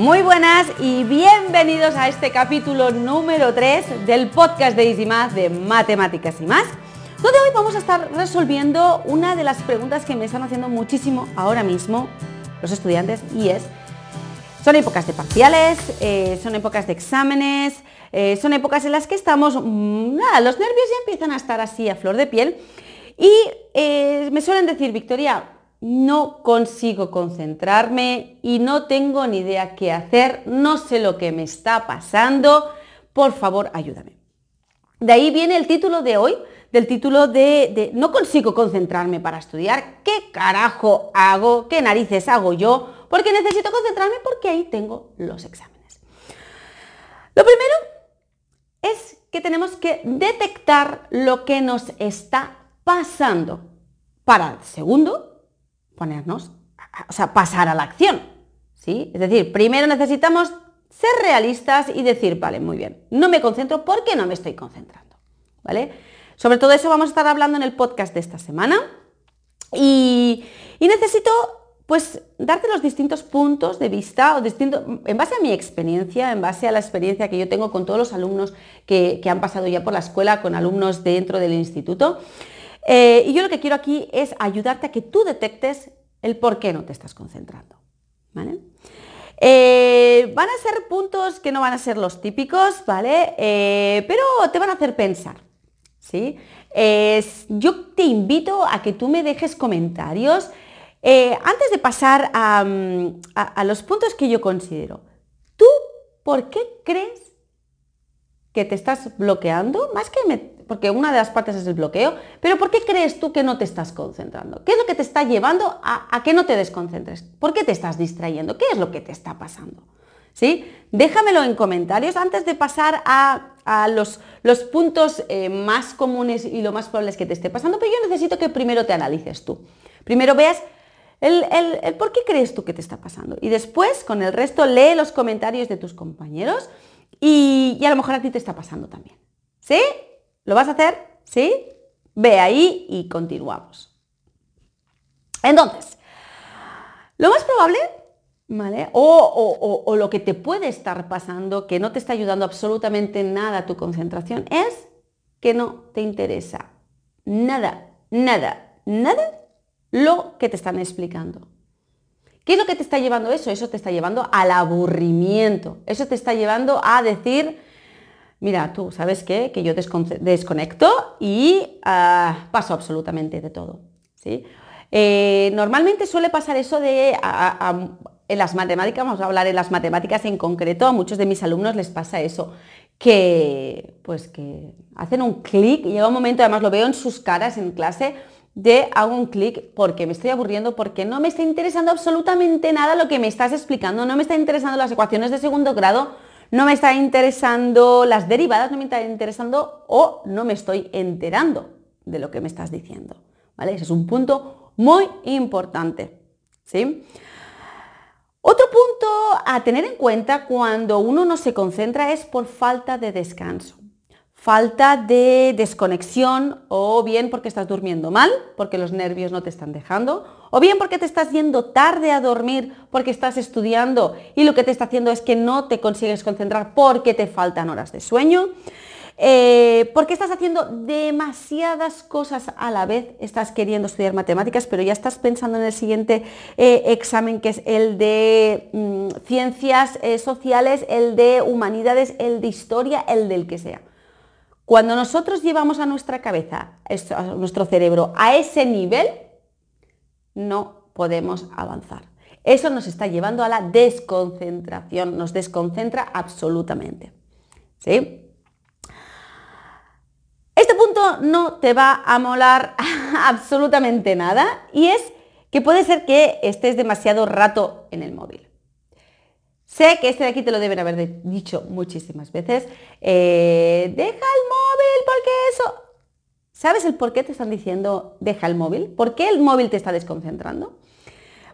Muy buenas y bienvenidos a este capítulo número 3 del podcast de Math de Matemáticas y más, donde hoy vamos a estar resolviendo una de las preguntas que me están haciendo muchísimo ahora mismo los estudiantes y es, son épocas de parciales, eh, son épocas de exámenes, eh, son épocas en las que estamos, mm, nada, los nervios ya empiezan a estar así a flor de piel y eh, me suelen decir, Victoria, no consigo concentrarme y no tengo ni idea qué hacer, no sé lo que me está pasando, por favor ayúdame. De ahí viene el título de hoy, del título de, no consigo concentrarme para estudiar, ¿qué carajo hago? ¿Qué narices hago yo? Porque necesito concentrarme porque ahí tengo los exámenes. Lo primero es que tenemos que detectar lo que nos está pasando. Para, segundo, ponernos, o sea, pasar a la acción. ¿sí? Es decir, primero necesitamos ser realistas y decir, vale, muy bien, no me concentro porque no me estoy concentrando. ¿Vale? Sobre todo eso vamos a estar hablando en el podcast de esta semana. Y, necesito pues darte los distintos puntos de vista, o distinto, en base a mi experiencia, en base a la experiencia que yo tengo con todos los alumnos que, han pasado ya por la escuela, con alumnos dentro del instituto. Eh, y yo lo que quiero aquí es ayudarte a que tú detectes el por qué no te estás concentrando. Eh, van a ser puntos que no van a ser los típicos, ¿vale? Eh, pero te van a hacer pensar. ¿sí? yo te invito a que tú me dejes comentarios antes de pasar a, a los puntos que yo considero. ¿Tú por qué crees que te estás bloqueando? Más que me, porque una de las partes es el bloqueo, pero ¿por qué crees tú que no te estás concentrando? ¿Qué es lo que te está llevando a, que no te desconcentres? ¿Por qué te estás distrayendo? ¿Qué es lo que te está pasando? ¿Sí? Déjamelo en comentarios antes de pasar a, los, puntos eh, más comunes y lo más probable es que te esté pasando, pero yo necesito que primero te analices tú. Primero veas el, por qué crees tú que te está pasando. Y después, con el resto, lee los comentarios de tus compañeros y a lo mejor a ti te está pasando también. ¿Sí? ¿Lo vas a hacer? ¿Sí? Ve ahí y continuamos. Entonces, lo más probable, ¿vale? O, lo que te puede estar pasando, que no te está ayudando absolutamente nada a tu concentración, es que no te interesa nada, nada, nada lo que te están explicando. ¿Qué es lo que te está llevando eso? Eso te está llevando al aburrimiento. Eso te está llevando a decir, mira, tú, ¿sabes qué? Que yo desconecto y ah, paso absolutamente de todo. ¿sí? Eh, normalmente suele pasar eso de, en las matemáticas, vamos a hablar en las matemáticas en concreto, a muchos de mis alumnos les pasa eso, que pues que hacen un clic y llega un momento, además lo veo en sus caras en clase, de hago un clic porque me estoy aburriendo, porque no me está interesando absolutamente nada lo que me estás explicando, no me está interesando las ecuaciones de segundo grado, no me está interesando las derivadas, no me está interesando o no me estoy enterando de lo que me estás diciendo. ¿vale? Ese es un punto muy importante. ¿sí? Otro punto a tener en cuenta cuando uno no se concentra es por falta de descanso falta de desconexión o bien porque estás durmiendo mal, porque los nervios no te están dejando, o bien porque te estás yendo tarde a dormir porque estás estudiando y lo que te está haciendo es que no te consigues concentrar porque te faltan horas de sueño, eh, porque estás haciendo demasiadas cosas a la vez, estás queriendo estudiar matemáticas, pero ya estás pensando en el siguiente eh, examen que es el de mm, ciencias eh, sociales, el de humanidades, el de historia, el del que sea. Cuando nosotros llevamos a nuestra cabeza, a nuestro cerebro, a ese nivel, no podemos avanzar. Eso nos está llevando a la desconcentración, nos desconcentra absolutamente. ¿Sí? Este punto no te va a molar absolutamente nada y es que puede ser que estés demasiado rato en el móvil. Sé que este de aquí te lo deben haber dicho muchísimas veces. Eh, deja el móvil porque eso... ¿Sabes el por qué te están diciendo deja el móvil? ¿Por qué el móvil te está desconcentrando?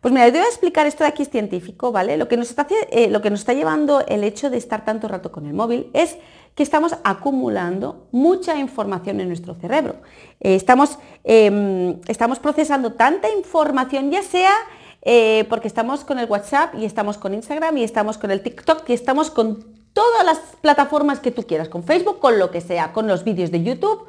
Pues mira, te voy a explicar, esto de aquí es científico, ¿vale? Lo que, nos está, eh, lo que nos está llevando el hecho de estar tanto rato con el móvil es que estamos acumulando mucha información en nuestro cerebro. Eh, estamos, em, estamos procesando tanta información, ya sea eh, porque estamos con el WhatsApp y estamos con Instagram y estamos con el TikTok y estamos con todas las plataformas que tú quieras, con Facebook, con lo que sea, con los vídeos de YouTube.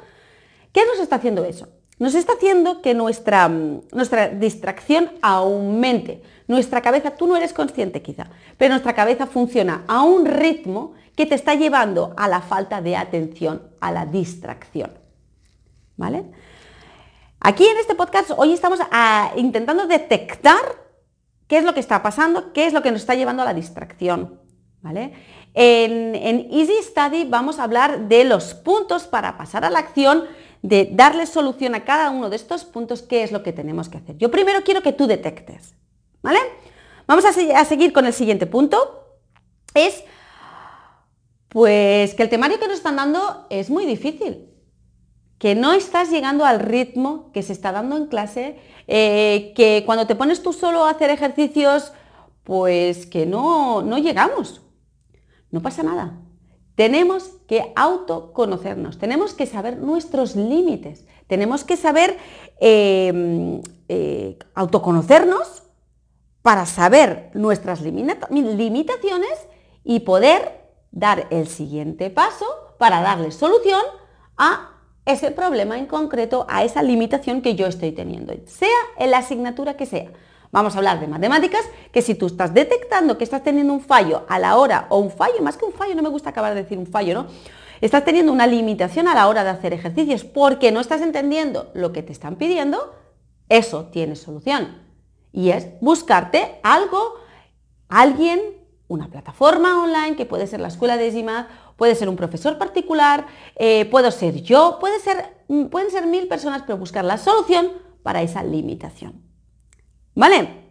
¿Qué nos está haciendo eso? Nos está haciendo que nuestra, mm, nuestra distracción aumente. Nuestra cabeza, tú no eres consciente quizá, pero nuestra cabeza funciona a un ritmo que te está llevando a la falta de atención, a la distracción. ¿Vale? Aquí en este podcast hoy estamos ah, intentando detectar qué es lo que está pasando, qué es lo que nos está llevando a la distracción. ¿Vale? En, Easy Study vamos a hablar de los puntos para pasar a la acción, de darle solución a cada uno de estos puntos, qué es lo que tenemos que hacer. Yo primero quiero que tú detectes. ¿Vale? Vamos a seguir con el siguiente punto. Es pues que el temario que nos están dando es muy difícil, que no estás llegando al ritmo que se está dando en clase, eh, que cuando te pones tú solo a hacer ejercicios, pues que no, no llegamos. No pasa nada. Tenemos que autoconocernos, tenemos que saber nuestros límites, tenemos que saber em, eh, autoconocernos para saber nuestras limitaciones y poder dar el siguiente paso para darle solución a ese problema en concreto, a esa limitación que yo estoy teniendo, sea en la asignatura que sea. Vamos a hablar de matemáticas, que si tú estás detectando que estás teniendo un fallo a la hora, o un fallo, más que un fallo, no me gusta acabar de decir un fallo, ¿no? Estás teniendo una limitación a la hora de hacer ejercicios porque no estás entendiendo lo que te están pidiendo, eso tiene solución. Y es buscarte algo, alguien una plataforma online, que puede ser la escuela de EasyMath, puede ser un profesor particular, eh, puedo ser yo, puede ser, mm, pueden ser mil personas, pero buscar la solución para esa limitación. ¿Vale?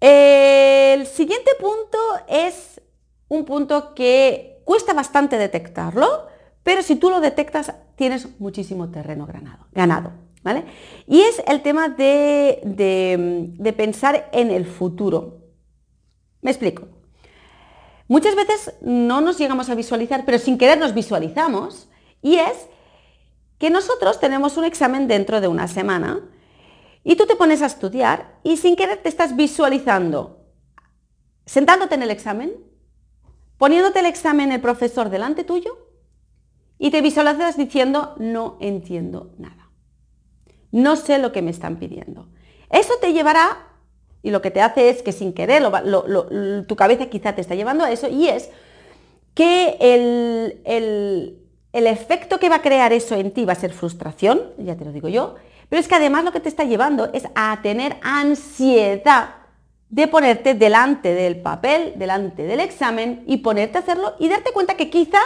El siguiente punto es un punto que cuesta bastante detectarlo, pero si tú lo detectas tienes muchísimo terreno ganado. ganado ¿vale? Y es el tema de, de pensar en el futuro. Me explico. Muchas veces no nos llegamos a visualizar, pero sin querer nos visualizamos, y es que nosotros tenemos un examen dentro de una semana y tú te pones a estudiar y sin querer te estás visualizando sentándote en el examen, poniéndote el examen el profesor delante tuyo y te visualizas diciendo no entiendo nada. No sé lo que me están pidiendo. Eso te llevará y lo que te hace es que sin querer tu cabeza quizá te está llevando a eso y es que el, el, efecto que va a crear eso en ti va a ser frustración, ya te lo digo yo, pero es que además lo que te está llevando es a tener ansiedad de ponerte delante del papel, delante del examen y ponerte a hacerlo y darte cuenta que quizá,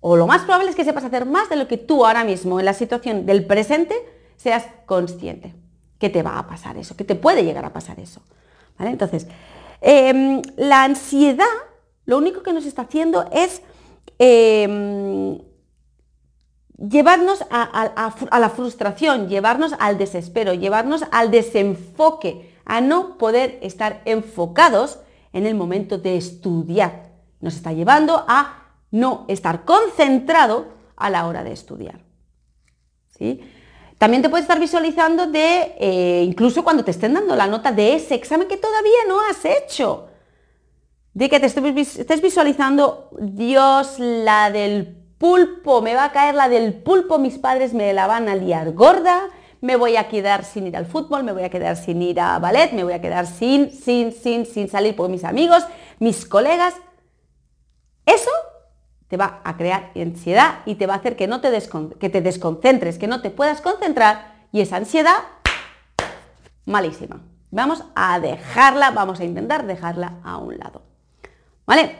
o lo más probable es que sepas hacer más de lo que tú ahora mismo en la situación del presente seas consciente que te va a pasar eso, que te puede llegar a pasar eso. Entonces, em, la ansiedad lo único que nos está haciendo es em, llevarnos a, la frustración, llevarnos al desespero, llevarnos al desenfoque, a no poder estar enfocados en el momento de estudiar. Nos está llevando a no estar concentrado a la hora de estudiar. ¿Sí? También te puedes estar visualizando de, eh, incluso cuando te estén dando la nota de ese examen que todavía no has hecho. De que te estés visualizando, Dios, la del pulpo, me va a caer la del pulpo, mis padres me la van a liar gorda, me voy a quedar sin ir al fútbol, me voy a quedar sin ir a ballet, me voy a quedar sin, sin, sin, sin salir por mis amigos, mis colegas. Te va a crear ansiedad y te va a hacer que, no te, que te desconcentres, que no te puedas concentrar y esa ansiedad, malísima. Vamos a dejarla, vamos a intentar dejarla a un lado. ¿Vale?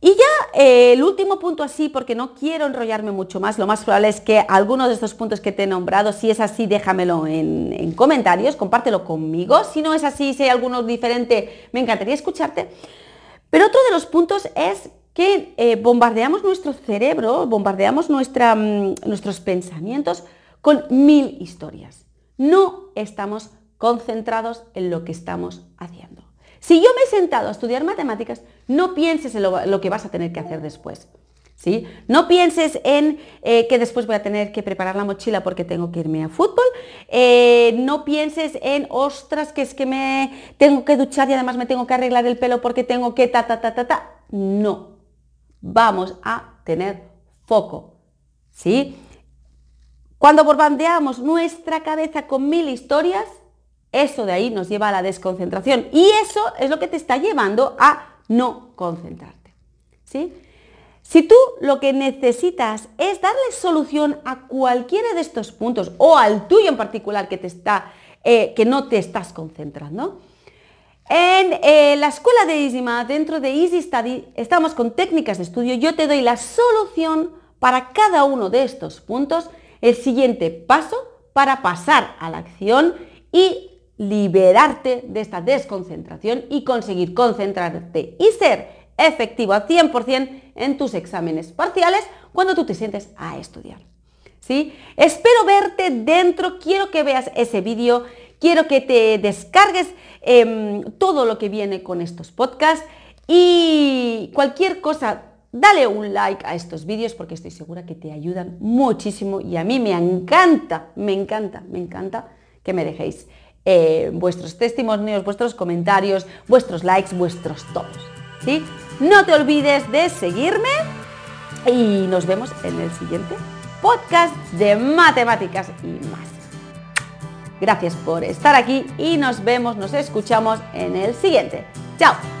Y ya eh, el último punto así, porque no quiero enrollarme mucho más, lo más probable es que algunos de estos puntos que te he nombrado, si es así, déjamelo en, en comentarios, compártelo conmigo. Si no es así, si hay alguno diferente, me encantaría escucharte. Pero otro de los puntos es que eh, bombardeamos nuestro cerebro, bombardeamos mm, nuestros pensamientos con mil historias. No estamos concentrados en lo que estamos haciendo. Si yo me he sentado a estudiar matemáticas, no pienses en lo, que vas a tener que hacer después. ¿Sí? No pienses en eh, que después voy a tener que preparar la mochila porque tengo que irme a fútbol. Eh, no pienses en, ostras, que es que me tengo que duchar y además me tengo que arreglar el pelo porque tengo que ta, ta, ta, ta, ta. No. Vamos a tener foco. ¿Sí? Cuando bombardeamos nuestra cabeza con mil historias, eso de ahí nos lleva a la desconcentración. Y eso es lo que te está llevando a no concentrarte. ¿Sí? Si tú lo que necesitas es darle solución a cualquiera de estos puntos o al tuyo en particular que, te está, eh, que no te estás concentrando, en eh, la escuela de EasyMath, dentro de Easy Study, estamos con técnicas de estudio. Yo te doy la solución para cada uno de estos puntos, el siguiente paso para pasar a la acción y liberarte de esta desconcentración y conseguir concentrarte y ser efectivo al 100% en tus exámenes parciales cuando tú te sientes a estudiar. ¿Sí? Espero verte dentro, quiero que veas ese vídeo, quiero que te descargues em, todo lo que viene con estos podcasts y cualquier cosa, dale un like a estos vídeos porque estoy segura que te ayudan muchísimo y a mí me encanta, me encanta, me encanta que me dejéis eh, vuestros testimonios, vuestros comentarios, vuestros likes, vuestros todos. ¿sí? No te olvides de seguirme y nos vemos en el siguiente podcast de matemáticas y más. Gracias por estar aquí y nos vemos, nos escuchamos en el siguiente. Chao.